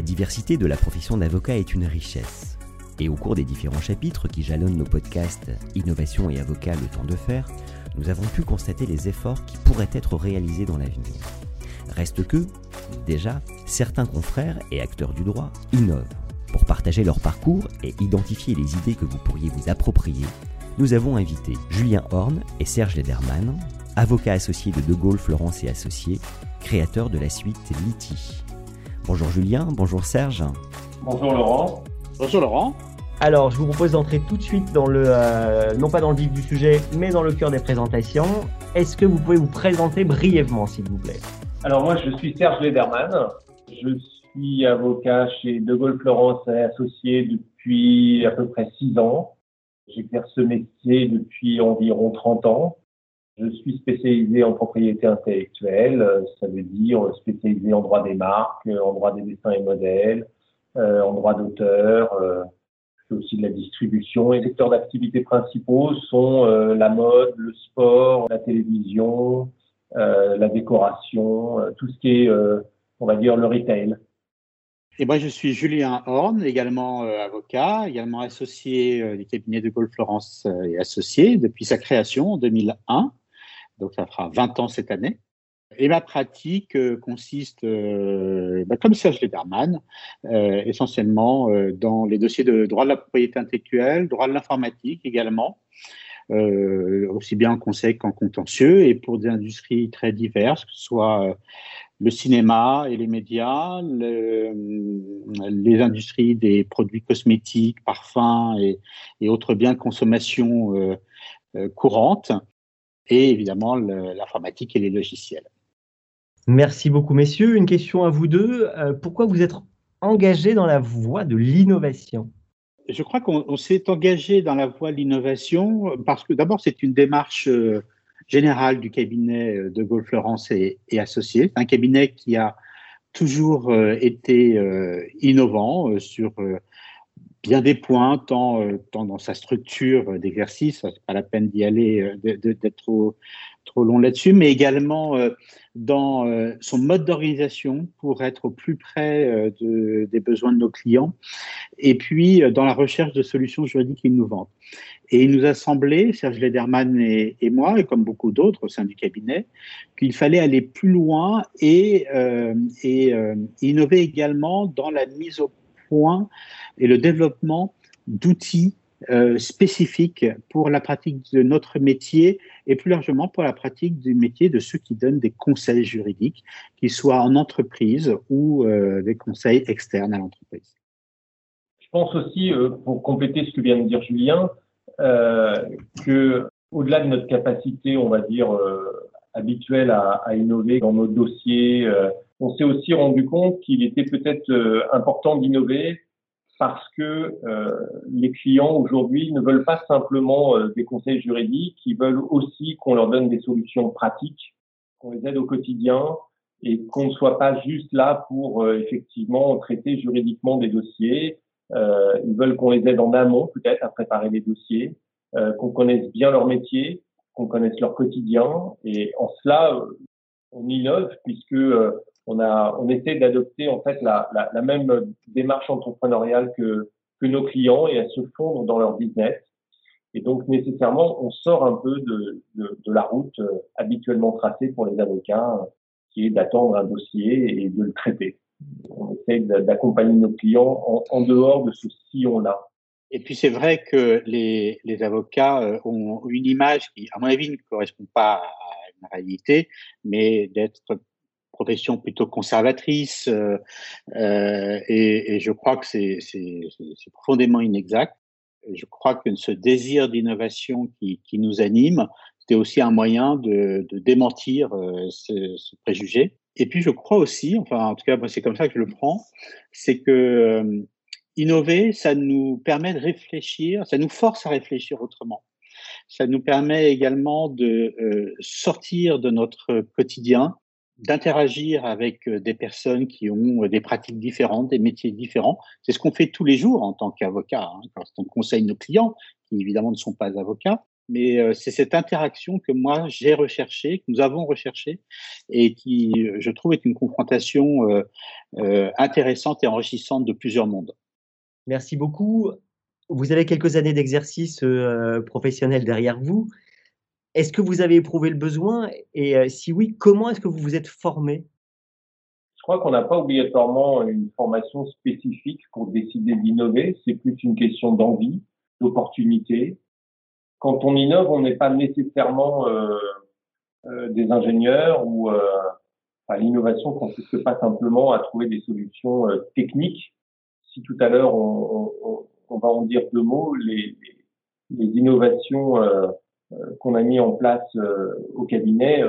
La diversité de la profession d'avocat est une richesse. Et au cours des différents chapitres qui jalonnent nos podcasts Innovation et Avocat le temps de faire, nous avons pu constater les efforts qui pourraient être réalisés dans l'avenir. Reste que, déjà, certains confrères et acteurs du droit innovent. Pour partager leur parcours et identifier les idées que vous pourriez vous approprier, nous avons invité Julien Horn et Serge Lederman, avocats associés de De Gaulle Florence et Associés, créateurs de la suite Liti. Bonjour Julien, bonjour Serge. Bonjour Laurent. Bonjour Laurent. Alors, je vous propose d'entrer tout de suite dans le, euh, non pas dans le vif du sujet, mais dans le cœur des présentations. Est-ce que vous pouvez vous présenter brièvement, s'il vous plaît? Alors moi, je suis Serge Lederman. Je suis avocat chez De Gaulle Florence et Associés depuis à peu près six ans. J'exerce ce métier depuis environ 30 ans. Je suis spécialisé en propriété intellectuelle, ça veut dire spécialisé en droit des marques, en droit des dessins et modèles, euh, en droit d'auteur. Euh, je fais aussi de la distribution. Les secteurs d'activité principaux sont euh, la mode, le sport, la télévision, la décoration, tout ce qui est, on va dire, le retail. Et moi, je suis Julien Horn, également avocat, également associé du cabinet de Gaulle Florence et associé depuis sa création en 2001 donc ça fera 20 ans cette année. Et ma pratique euh, consiste, euh, bah, comme Serge Lederman, euh, essentiellement dans les dossiers de droit de la propriété intellectuelle, droit de l'informatique également, aussi bien en conseil qu'en contentieux, et pour des industries très diverses, que ce soit le cinéma et les médias, les industries des produits cosmétiques, parfums et, et autres biens de consommation courantes, et évidemment l'informatique et les logiciels. Merci beaucoup, messieurs. Une question à vous deux. Euh, pourquoi vous êtes engagés dans la voie de l'innovation? Je crois qu'on s'est engagé dans la voie de l'innovation parce que d'abord, c'est une démarche euh, générale du cabinet euh, de Gaulle Florence et, Associés. un cabinet qui a toujours été innovant sur bien des points, tant, euh, tant dans sa structure d'exercice, pas la peine d'y aller, euh, d'être trop, trop long là-dessus, mais également euh, dans son mode d'organisation pour être au plus près de, des besoins de nos clients, et puis dans la recherche de solutions juridiques innovantes. Et il nous a semblé, Serge Lederman et, moi, et comme beaucoup d'autres au sein du cabinet, qu'il fallait aller plus loin et, et innover également dans la mise au et le développement d'outils euh, spécifiques pour la pratique de notre métier et plus largement pour la pratique du métier de ceux qui donnent des conseils juridiques, qu'ils soient en entreprise ou euh, des conseils externes à l'entreprise. Je pense aussi, euh, pour compléter ce que vient de dire Julien, que au-delà de notre capacité, on va dire, habituelle à, innover dans nos dossiers, on s'est aussi rendu compte qu'il était peut-être important d'innover parce que euh, les clients aujourd'hui ne veulent pas simplement euh, des conseils juridiques, ils veulent aussi qu'on leur donne des solutions pratiques, qu'on les aide au quotidien et qu'on ne soit pas juste là pour euh, effectivement traiter juridiquement des dossiers. ils veulent qu'on les aide en amont peut-être à préparer les dossiers, qu'on connaisse bien leur métier, qu'on connaisse leur quotidien et en cela on innove puisque on a, essaie d'adopter en fait la, même démarche entrepreneuriale que, nos clients et à se fondre dans leur business. Et donc nécessairement, on sort un peu de, la route euh, habituellement tracée pour les avocats, qui est d'attendre un dossier et de le traiter. On essaie d'accompagner nos clients en, en, dehors de ce sillon-là. Et puis c'est vrai que les, les avocats euh, ont une image qui, à mon avis, ne correspond pas à une réalité, mais d'être profession plutôt conservatrice euh, euh, et, je crois que c'est profondément inexact. Je crois que ce désir d'innovation qui, nous anime, c'était aussi un moyen de, démentir euh, ce, ce, préjugé. Et puis je crois aussi, enfin en tout cas c'est comme ça que je le prends, c'est que innover, ça nous permet de réfléchir, ça nous force à réfléchir autrement. Ça nous permet également de sortir de notre quotidien, d'interagir avec euh, des personnes qui ont euh, des pratiques différentes, des métiers différents. C'est ce qu'on fait tous les jours en tant qu'avocat, hein, quand on conseille nos clients, qui évidemment ne sont pas avocats. Mais c'est cette interaction que moi j'ai recherchée, que nous avons recherchée, et qui, je trouve, est une confrontation intéressante et enrichissante de plusieurs mondes. Merci beaucoup. Vous avez quelques années d'exercice euh, professionnel derrière vous. Est-ce que vous avez éprouvé le besoin? Et euh, si oui, comment est-ce que vous vous êtes formé? Je crois qu'on n'a pas obligatoirement une formation spécifique pour décider d'innover. C'est plus une question d'envie, d'opportunité. Quand on innove, on n'est pas nécessairement euh, des ingénieurs ou l'innovation consiste pas simplement à trouver des solutions techniques si tout à l'heure on, va en dire deux mots, les, innovations euh, euh, qu'on a mis en place euh, au cabinet,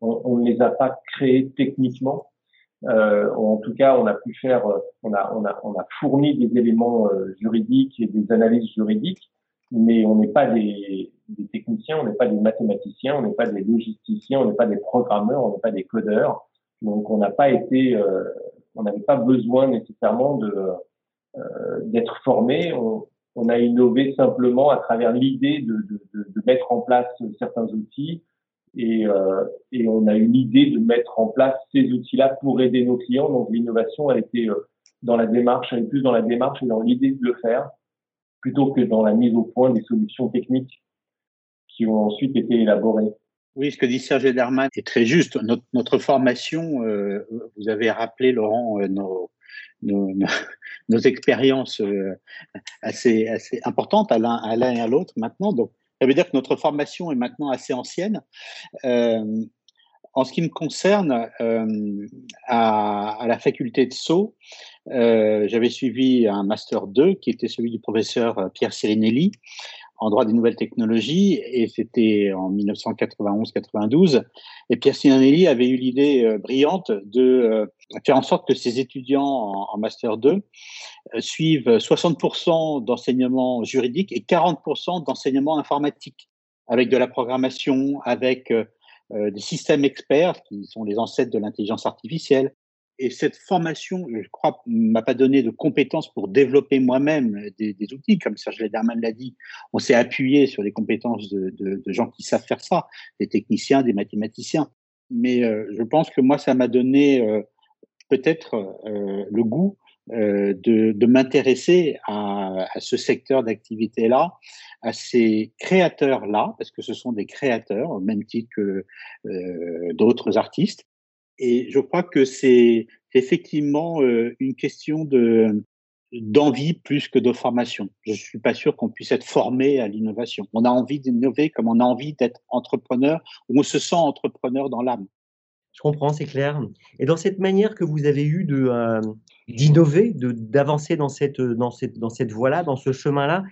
on, ne les a pas créées techniquement. en tout cas, on a pu faire, on a, on a, on a fourni des éléments juridiques et des analyses juridiques, mais on n'est pas des, des techniciens, on n'est pas des mathématiciens, on n'est pas des logisticiens, on n'est pas des programmeurs, on n'est pas des codeurs. Donc, on n'a pas été, on n'avait pas besoin nécessairement de euh, d'être formé. On, on, a innové simplement à travers l'idée de, mettre en place certains outils et, euh, et, on a eu l'idée de mettre en place ces outils-là pour aider nos clients. Donc l'innovation a été euh, dans la démarche, elle est plus dans la démarche et dans l'idée de le faire plutôt que dans la mise au point des solutions techniques qui ont ensuite été élaborées. Oui, ce que dit Serge Ederman est très juste. Notre, formation, euh, vous avez rappelé, Laurent, nos, nos, expériences euh, assez, assez importantes à l'un, à l'un et à l'autre maintenant. Donc, ça veut dire que notre formation est maintenant assez ancienne. Euh, en ce qui me concerne, euh, à, la faculté de Sceaux, j'avais suivi un master 2 qui était celui du professeur Pierre Sirinelli en droit des nouvelles technologies, et c'était en 1991-92. Et Pierre Sinanelli avait eu l'idée euh, brillante de euh, faire en sorte que ses étudiants en, Master 2 euh, suivent 60% d'enseignement juridique et 40% d'enseignement informatique, avec de la programmation, avec des systèmes experts qui sont les ancêtres de l'intelligence artificielle, et cette formation, je crois, m'a pas donné de compétences pour développer moi-même des, outils. Comme Serge Lederman l'a dit, on s'est appuyé sur les compétences de, gens qui savent faire ça, des techniciens, des mathématiciens. Mais euh, je pense que moi, ça m'a donné euh, peut-être euh, le goût de, de m'intéresser à, à, ce secteur d'activité-là, à ces créateurs-là, parce que ce sont des créateurs, au même titre que d'autres artistes, et je crois que c'est effectivement euh, une question de d'envie plus que de formation. Je suis pas sûr qu'on puisse être formé à l'innovation. On a envie d'innover comme on a envie d'être entrepreneur, ou on se sent entrepreneur dans l'âme. Je comprends, c'est clair. Et dans cette manière que vous avez eue de euh, d'innover, de d'avancer dans cette dans cette dans cette voie-là, dans ce chemin-là,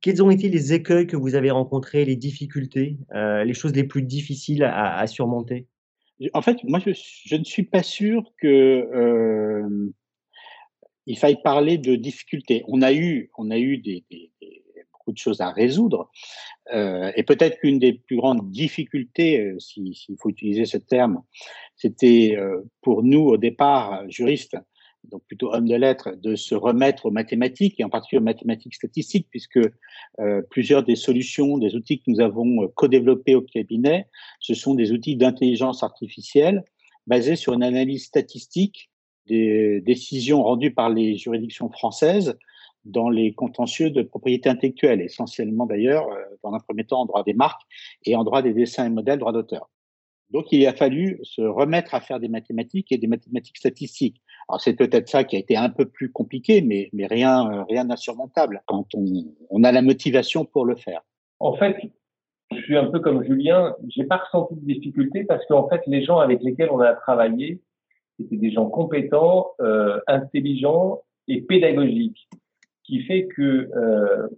quels ont été les écueils que vous avez rencontrés, les difficultés, euh, les choses les plus difficiles à surmonter? En fait, moi, je, ne suis pas sûr que euh, il faille parler de difficultés. On a eu, on a eu des, beaucoup de choses à résoudre, euh, et peut-être qu'une des plus grandes difficultés, euh, s'il faut utiliser ce terme, c'était pour nous au départ juristes donc plutôt homme de lettres, de se remettre aux mathématiques et en particulier aux mathématiques statistiques, puisque euh, plusieurs des solutions, des outils que nous avons euh, co-développés au cabinet, ce sont des outils d'intelligence artificielle basés sur une analyse statistique des décisions rendues par les juridictions françaises dans les contentieux de propriété intellectuelle, essentiellement d'ailleurs, euh, dans un premier temps en droit des marques et en droit des dessins et modèles, droit d'auteur. Donc, il a fallu se remettre à faire des mathématiques et des mathématiques statistiques. C'est peut-être ça qui a été un peu plus compliqué, mais, mais rien, euh, rien d'insurmontable quand on, on, a la motivation pour le faire. En fait, je suis un peu comme Julien. J'ai pas ressenti de difficulté parce qu'en fait, les gens avec lesquels on a travaillé, c'était des gens compétents, euh, intelligents et pédagogiques, qui fait que euh,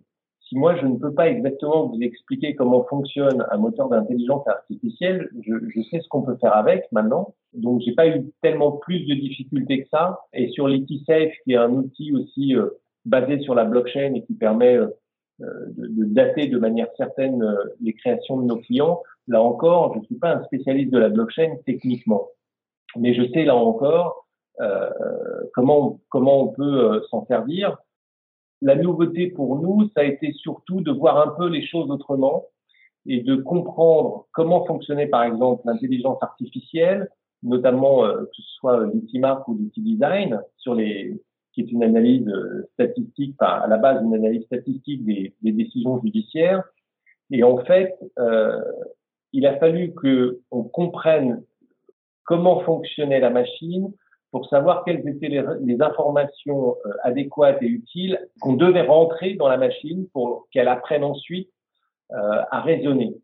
si moi je ne peux pas exactement vous expliquer comment fonctionne un moteur d'intelligence artificielle, je, je, sais ce qu'on peut faire avec maintenant. Donc j'ai pas eu tellement plus de difficultés que ça. Et sur l'ETSafe, qui est un outil aussi euh, basé sur la blockchain et qui permet de, de, dater de manière certaine les créations de nos clients. Là encore, je ne suis pas un spécialiste de la blockchain techniquement, mais je sais là encore euh, comment comment on peut s'en servir. La nouveauté pour nous, ça a été surtout de voir un peu les choses autrement et de comprendre comment fonctionnait par exemple l'intelligence artificielle, notamment euh, que ce soit l'outil marque ou l'outil design, sur les, qui est une analyse euh, statistique, enfin, à la base une analyse statistique des, des décisions judiciaires. Et en fait, euh, il a fallu que on comprenne comment fonctionnait la machine pour savoir quelles étaient les, informations euh, adéquates et utiles qu'on devait rentrer dans la machine pour qu'elle apprenne ensuite euh, à raisonner.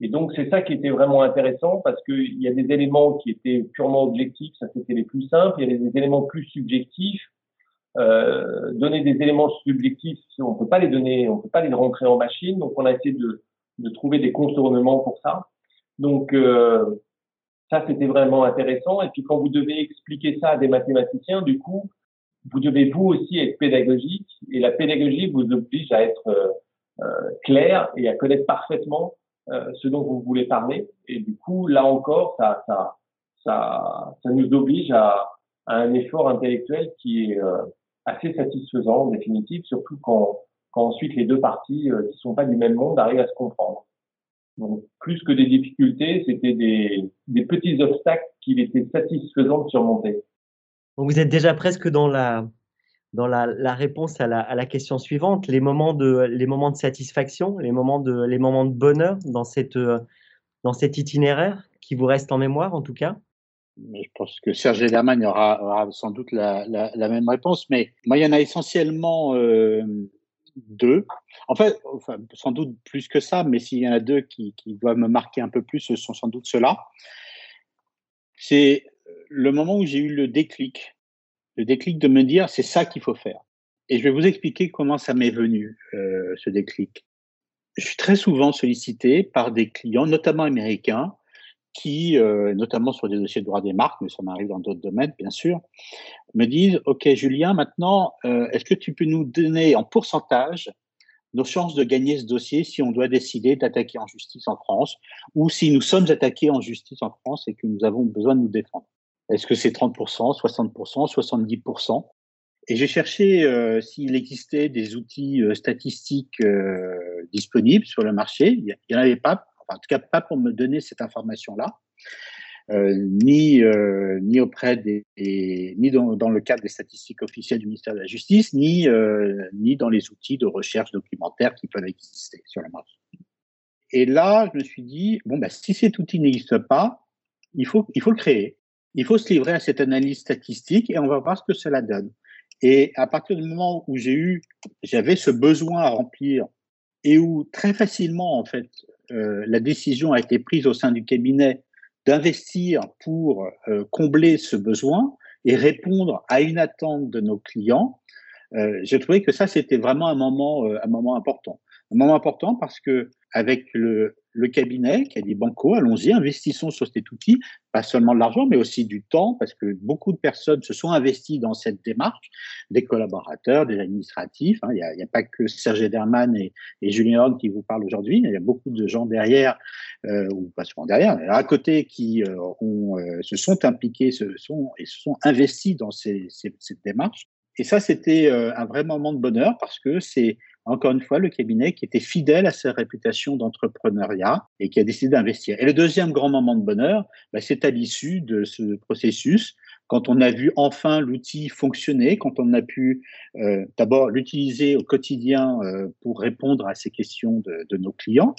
Et donc, c'est ça qui était vraiment intéressant parce qu'il y a des éléments qui étaient purement objectifs, ça c'était les plus simples. Il y a des éléments plus subjectifs. Euh, donner des éléments subjectifs, on peut pas les donner, on peut pas les rentrer en machine. Donc, on a essayé de, trouver des contournements pour ça. Donc, ça c'était vraiment intéressant. Et puis, quand vous devez expliquer ça à des mathématiciens, du coup, vous devez vous aussi être pédagogique. Et la pédagogie vous oblige à être euh, euh, clair et à connaître parfaitement euh, ce dont vous voulez parler. Et du coup, là encore, ça, ça, ça, ça nous oblige à, à, un effort intellectuel qui est euh, assez satisfaisant en définitive, surtout quand, quand ensuite les deux parties euh, qui sont pas du même monde arrivent à se comprendre. Donc, plus que des difficultés, c'était des, des petits obstacles qu'il était satisfaisant de surmonter. Donc, vous êtes déjà presque dans la, dans la, la réponse à la, à la, question suivante, les moments de, les moments de satisfaction, les moments de, les moments de bonheur dans, cette, dans cet itinéraire qui vous reste en mémoire en tout cas? Je pense que Serge Lederman aura, aura sans doute la, la, la, même réponse, mais moi, il y en a essentiellement euh, deux. En fait, enfin, sans doute plus que ça, mais s'il y en a deux qui, qui doivent me marquer un peu plus, ce sont sans doute ceux-là. C'est le moment où j'ai eu le déclic le déclic de me dire c'est ça qu'il faut faire. Et je vais vous expliquer comment ça m'est venu, euh, ce déclic. Je suis très souvent sollicité par des clients, notamment américains, qui, euh, notamment sur des dossiers de droit des marques, mais ça m'arrive dans d'autres domaines, bien sûr, me disent, OK, Julien, maintenant, euh, est-ce que tu peux nous donner en pourcentage nos chances de gagner ce dossier si on doit décider d'attaquer en justice en France ou si nous sommes attaqués en justice en France et que nous avons besoin de nous défendre? Est-ce que c'est 30%, 60%, 70% Et j'ai cherché euh, s'il existait des outils euh, statistiques euh, disponibles sur le marché. Il n'y en avait pas, enfin, en tout cas pas pour me donner cette information-là. Euh, ni euh, ni auprès des, ni dans, le cadre des statistiques officielles du ministère de la Justice, ni euh, ni dans les outils de recherche documentaire qui peuvent exister sur le marché. Et là, je me suis dit bon bah si cet outil n'existe pas, il faut il faut le créer il faut se livrer à cette analyse statistique et on va voir ce que cela donne. Et à partir du moment où j'ai eu, j'avais ce besoin à remplir et où très facilement, en fait, euh, la décision a été prise au sein du cabinet d'investir pour euh, combler ce besoin et répondre à une attente de nos clients, euh, j'ai trouvé que ça, c'était vraiment un moment, euh, un moment important. Un moment important parce que avec le, le cabinet qui a dit Banco, allons-y, investissons sur cet outil, pas seulement de l'argent, mais aussi du temps, parce que beaucoup de personnes se sont investies dans cette démarche, des collaborateurs, des administratifs. Hein. Il n'y a, pas que Serge Derman et, et Julien Horn qui vous parlent aujourd'hui, il y a beaucoup de gens derrière, euh, ou pas seulement derrière, mais à côté qui euh, euh, se sont impliqués se sont, et se sont investis dans cette démarche. Et ça, c'était euh, un vrai moment de bonheur parce que c'est encore une fois, le cabinet qui était fidèle à sa réputation d'entrepreneuriat et qui a décidé d'investir. Et le deuxième grand moment de bonheur, bah, c'est à l'issue de ce processus, quand on a vu enfin l'outil fonctionner, quand on a pu euh, d'abord l'utiliser au quotidien euh, pour répondre à ces questions de, nos clients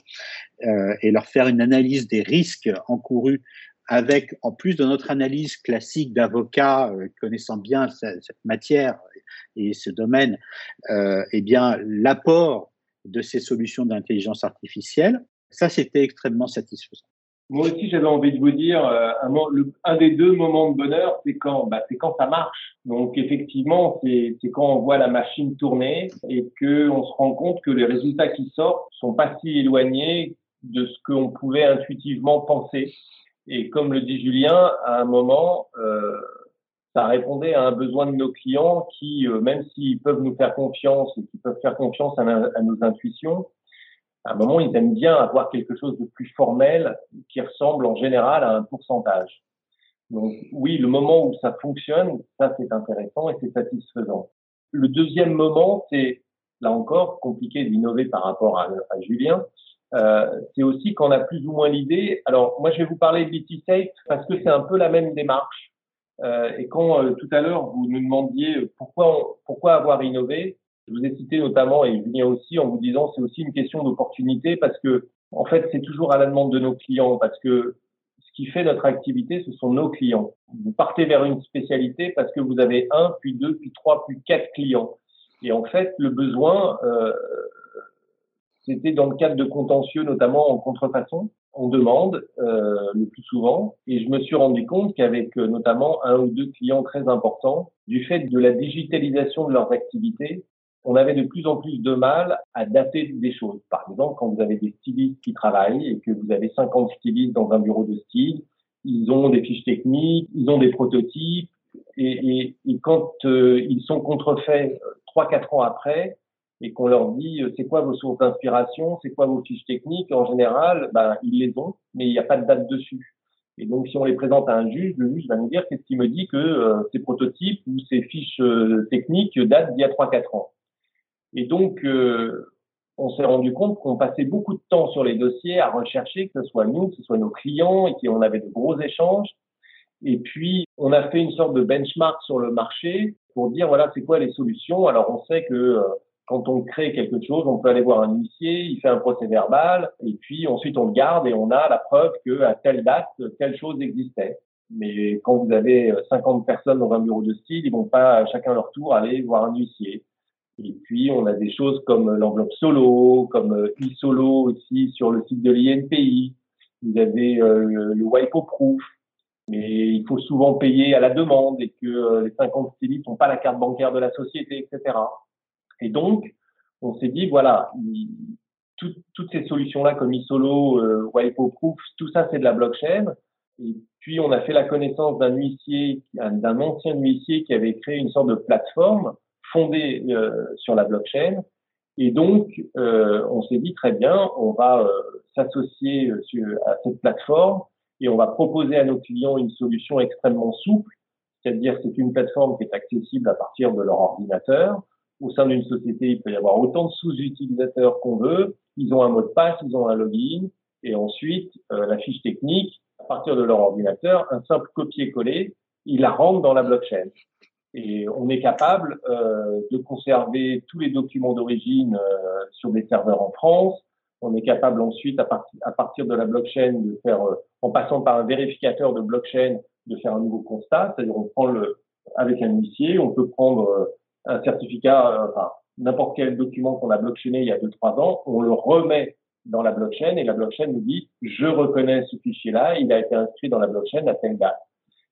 et leur faire une analyse des risques encourus avec, en plus de notre analyse classique d'avocat euh, connaissant bien cette, matière et ce domaine, euh, eh bien, l'apport de ces solutions d'intelligence artificielle, ça, c'était extrêmement satisfaisant. Moi aussi, j'avais envie de vous dire, euh, un, des deux moments de bonheur, c'est quand, bah, c'est quand ça marche. Donc, effectivement, c'est quand on voit la machine tourner et que on se rend compte que les résultats qui sortent sont pas si éloignés de ce qu'on pouvait intuitivement penser. Et comme le dit Julien, à un moment, euh, ça répondait à un besoin de nos clients qui, euh, même s'ils peuvent nous faire confiance et qui peuvent faire confiance à, nos intuitions, à un moment, ils aiment bien avoir quelque chose de plus formel qui ressemble en général à un pourcentage. Donc oui, le moment où ça fonctionne, ça c'est intéressant et c'est satisfaisant. Le deuxième moment, c'est là encore compliqué d'innover par rapport à Julien. Euh, c'est aussi qu'on a plus ou moins l'idée. Alors moi, je vais vous parler de BT Safe parce que c'est un peu la même démarche. Euh, et quand euh, tout à l'heure vous nous demandiez pourquoi pourquoi avoir innové, je vous ai cité notamment et Julien aussi en vous disant c'est aussi une question d'opportunité parce que en fait c'est toujours à la demande de nos clients parce que ce qui fait notre activité ce sont nos clients. Vous partez vers une spécialité parce que vous avez un puis deux puis trois puis quatre clients et en fait le besoin euh, c'était dans le cadre de contentieux notamment en contrefaçon on demande euh, le plus souvent. Et je me suis rendu compte qu'avec euh, notamment un ou deux clients très importants, du fait de la digitalisation de leurs activités, on avait de plus en plus de mal à dater des choses. Par exemple, quand vous avez des stylistes qui travaillent et que vous avez 50 stylistes dans un bureau de style, ils ont des fiches techniques, ils ont des prototypes, et, et, et quand euh, ils sont contrefaits trois quatre ans après, et qu'on leur dit euh, c'est quoi vos sources d'inspiration, c'est quoi vos fiches techniques, en général, ben, ils les ont, mais il n'y a pas de date dessus. Et donc, si on les présente à un juge, le juge va nous dire qu'est-ce qui me dit que euh, ces prototypes ou ces fiches euh, techniques datent d'il y a 3-4 ans. Et donc, on s'est rendu compte qu'on passait beaucoup de temps sur les dossiers à rechercher, que ce soit nous, que ce soit nos clients, et qu'on avait de gros échanges. Et puis, on a fait une sorte de benchmark sur le marché pour dire, voilà, c'est quoi les solutions. Alors, on sait que quand on crée quelque chose, on peut aller voir un huissier, il fait un procès verbal, et puis ensuite on le garde et on a la preuve qu'à telle date, telle chose existait. Mais quand vous avez 50 personnes dans un bureau de style, ils vont pas chacun leur tour aller voir un huissier. Et puis on a des choses comme l'enveloppe solo, comme e-solo aussi sur le site de l'INPI. Vous avez euh, le WIPO Proof, mais il faut souvent payer à la demande et que euh, les 50 stylistes n'ont pas la carte bancaire de la société, etc. Et donc, on s'est dit, voilà, toutes ces solutions-là comme eSolo, euh, Proof, tout ça, c'est de la blockchain. Et puis, on a fait la connaissance d'un huissier, d'un ancien huissier qui avait créé une sorte de plateforme fondée euh, sur la blockchain. Et donc, euh, on s'est dit très bien, on va euh, s'associer euh, à cette plateforme et on va proposer à nos clients une solution extrêmement souple, c'est-à-dire c'est une plateforme qui est accessible à partir de leur ordinateur au sein d'une société, il peut y avoir autant de sous-utilisateurs qu'on veut. Ils ont un mot de passe, ils ont un login, et ensuite euh, la fiche technique, à partir de leur ordinateur, un simple copier-coller, ils la rentrent dans la blockchain. Et on est capable euh, de conserver tous les documents d'origine euh, sur des serveurs en France. On est capable ensuite, à, à partir de la blockchain, de faire, euh, en passant par un vérificateur de blockchain, de faire un nouveau constat. C'est-à-dire, on prend le, avec un huissier, on peut prendre euh, un certificat, euh, enfin, n'importe quel document qu'on a blockchainé il y a deux, trois ans, on le remet dans la blockchain et la blockchain nous dit, je reconnais ce fichier-là, il a été inscrit dans la blockchain à telle date.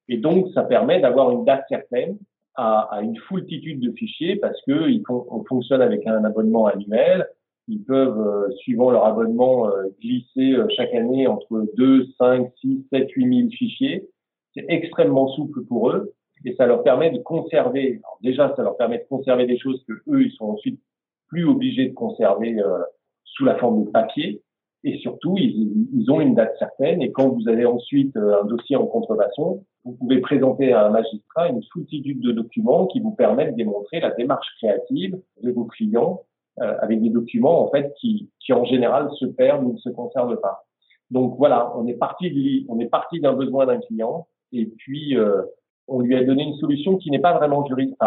Et donc, ça permet d'avoir une date certaine à, à une foultitude de fichiers parce que ils on fonctionne avec un abonnement annuel. Ils peuvent, euh, suivant leur abonnement, euh, glisser chaque année entre 2, 5, 6, 7, 8 000 fichiers. C'est extrêmement souple pour eux et ça leur permet de conserver. déjà, ça leur permet de conserver des choses que eux, ils sont ensuite plus obligés de conserver euh, sous la forme de papier. Et surtout, ils, ont une date certaine. Et quand vous avez ensuite euh, un dossier en contrefaçon, vous pouvez présenter à un magistrat une foultitude de documents qui vous permettent de démontrer la démarche créative de vos clients euh, avec des documents en fait qui, qui en général se perdent ou ne se conservent pas. Donc voilà, on est parti on est parti d'un besoin d'un client et puis euh, on lui a donné une solution qui n'est pas vraiment juridique,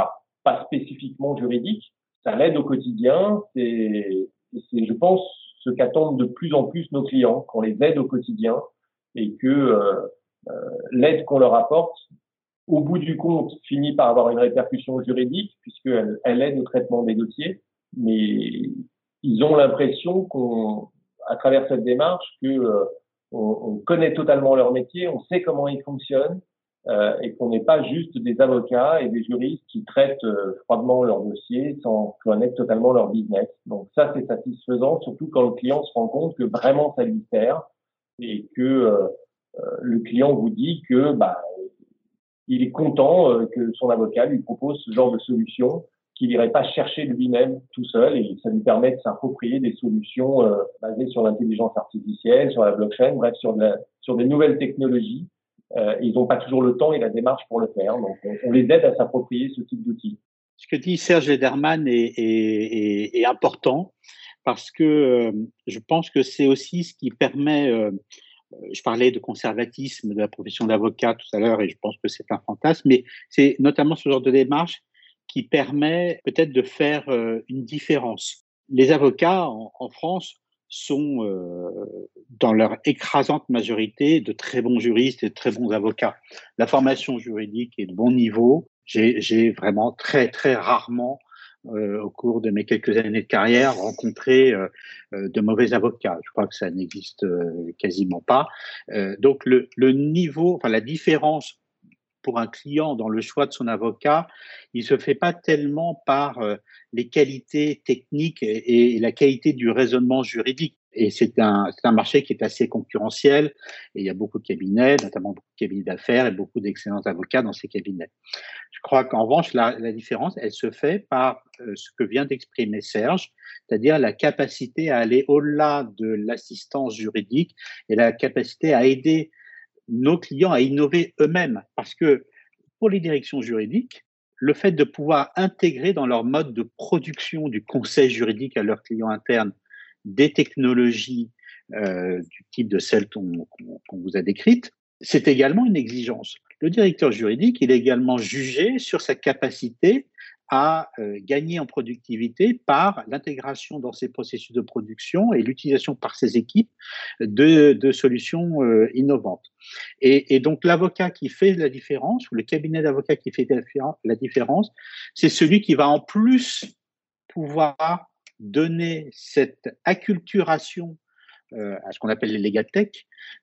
pas spécifiquement juridique. Ça l'aide au quotidien. C'est, je pense, ce qu'attendent de plus en plus nos clients, qu'on les aide au quotidien et que euh, euh, l'aide qu'on leur apporte, au bout du compte, finit par avoir une répercussion juridique puisqu'elle elle aide au traitement des dossiers. Mais ils ont l'impression qu'on, à travers cette démarche, que euh, on connaît totalement leur métier, on sait comment ils fonctionnent euh, et qu'on n'est pas juste des avocats et des juristes qui traitent euh, froidement leur dossier sans connaître totalement leur business. Donc ça, c'est satisfaisant, surtout quand le client se rend compte que vraiment ça lui sert et que euh, le client vous dit que bah, il est content euh, que son avocat lui propose ce genre de solution qu'il n'irait pas chercher lui-même tout seul et ça lui permet de s'approprier des solutions euh, basées sur l'intelligence artificielle, sur la blockchain, bref, sur, de sur des nouvelles technologies. Euh, ils n'ont pas toujours le temps et la démarche pour le faire. Donc, on, les aide à s'approprier ce type d'outils. Ce que dit Serge Lederman est, important parce que euh, je pense que c'est aussi ce qui permet euh, je parlais de conservatisme de la profession d'avocat tout à l'heure et je pense que c'est un fantasme, mais c'est notamment ce genre de démarche qui permet peut-être de faire une différence. Les avocats en, France sont, euh, dans leur écrasante majorité, de très bons juristes et de très bons avocats. La formation juridique est de bon niveau. J'ai vraiment très, très rarement euh, au cours de mes quelques années de carrière, rencontré euh, euh, de mauvais avocats. Je crois que ça n'existe quasiment pas. donc le, le, niveau, enfin la différence pour un client dans le choix de son avocat, il se fait pas tellement par les qualités techniques et, la qualité du raisonnement juridique et c'est un, un, marché qui est assez concurrentiel et il y a beaucoup de cabinets, notamment beaucoup de cabinets d'affaires et beaucoup d'excellents avocats dans ces cabinets. Je crois qu'en revanche, la, la, différence, elle se fait par euh, ce que vient d'exprimer Serge, c'est-à-dire la capacité à aller au-delà de l'assistance juridique et la capacité à aider nos clients à innover eux-mêmes. Parce que pour les directions juridiques, le fait de pouvoir intégrer dans leur mode de production du conseil juridique à leurs clients internes des technologies euh, du type de celles qu'on vous a décrites, c'est également une exigence. Le directeur juridique, il est également jugé sur sa capacité à euh, gagner en productivité par l'intégration dans ses processus de production et l'utilisation par ses équipes de, de solutions euh, innovantes. Et, et donc l'avocat qui fait la différence, ou le cabinet d'avocats qui fait la différence, c'est celui qui va en plus pouvoir donner cette acculturation euh, à ce qu'on appelle les legal tech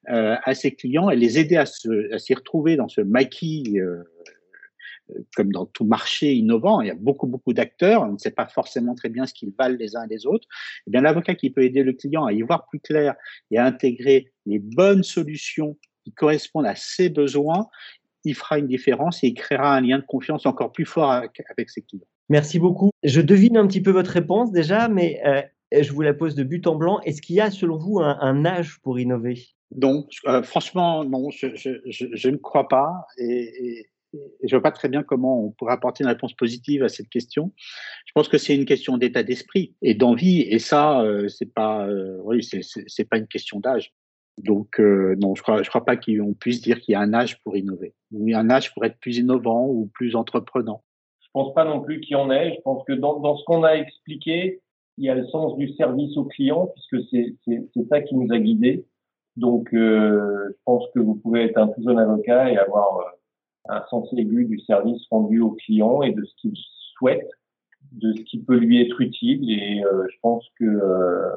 euh, à ses clients et les aider à, s'y retrouver dans ce maquis euh, comme dans tout marché innovant, il y a beaucoup, beaucoup d'acteurs, on ne sait pas forcément très bien ce qu'ils valent les uns et les autres. Eh bien, l'avocat qui peut aider le client à y voir plus clair et à intégrer les bonnes solutions qui correspondent à ses besoins, il fera une différence et il créera un lien de confiance encore plus fort avec ses clients. Merci beaucoup. Je devine un petit peu votre réponse déjà, mais je vous la pose de but en blanc. Est-ce qu'il y a, selon vous, un, âge pour innover? Non, euh, franchement, non, je, ne crois pas. Et, je ne vois pas très bien comment on pourrait apporter une réponse positive à cette question. Je pense que c'est une question d'état d'esprit et d'envie, et ça, euh, c'est pas, oui, c'est pas une question d'âge. Donc non, je crois, je crois pas qu'on puisse dire qu'il y a un âge pour innover, ou un âge pour être plus innovant ou plus entreprenant. Je pense pas non plus qu'il y en ait. Je pense que dans, dans ce qu'on a expliqué, il y a le sens du service au client, puisque c'est ça qui nous a guidés. Donc, euh, je pense que vous pouvez être un tout jeune avocat et avoir euh, un sens aigu du service rendu au client et de ce qu'il souhaite, de ce qui peut lui être utile. Et euh, je pense que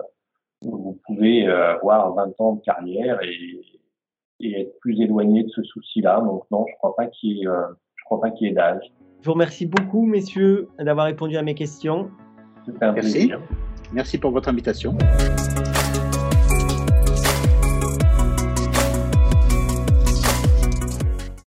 vous pouvez avoir 20 ans de carrière et, et être plus éloigné de ce souci-là. Donc, non, je crois pas qu'il y ait, crois pas qu'il y ait d'âge. Je vous remercie beaucoup, messieurs, d'avoir répondu à mes questions. Merci. Merci pour votre invitation.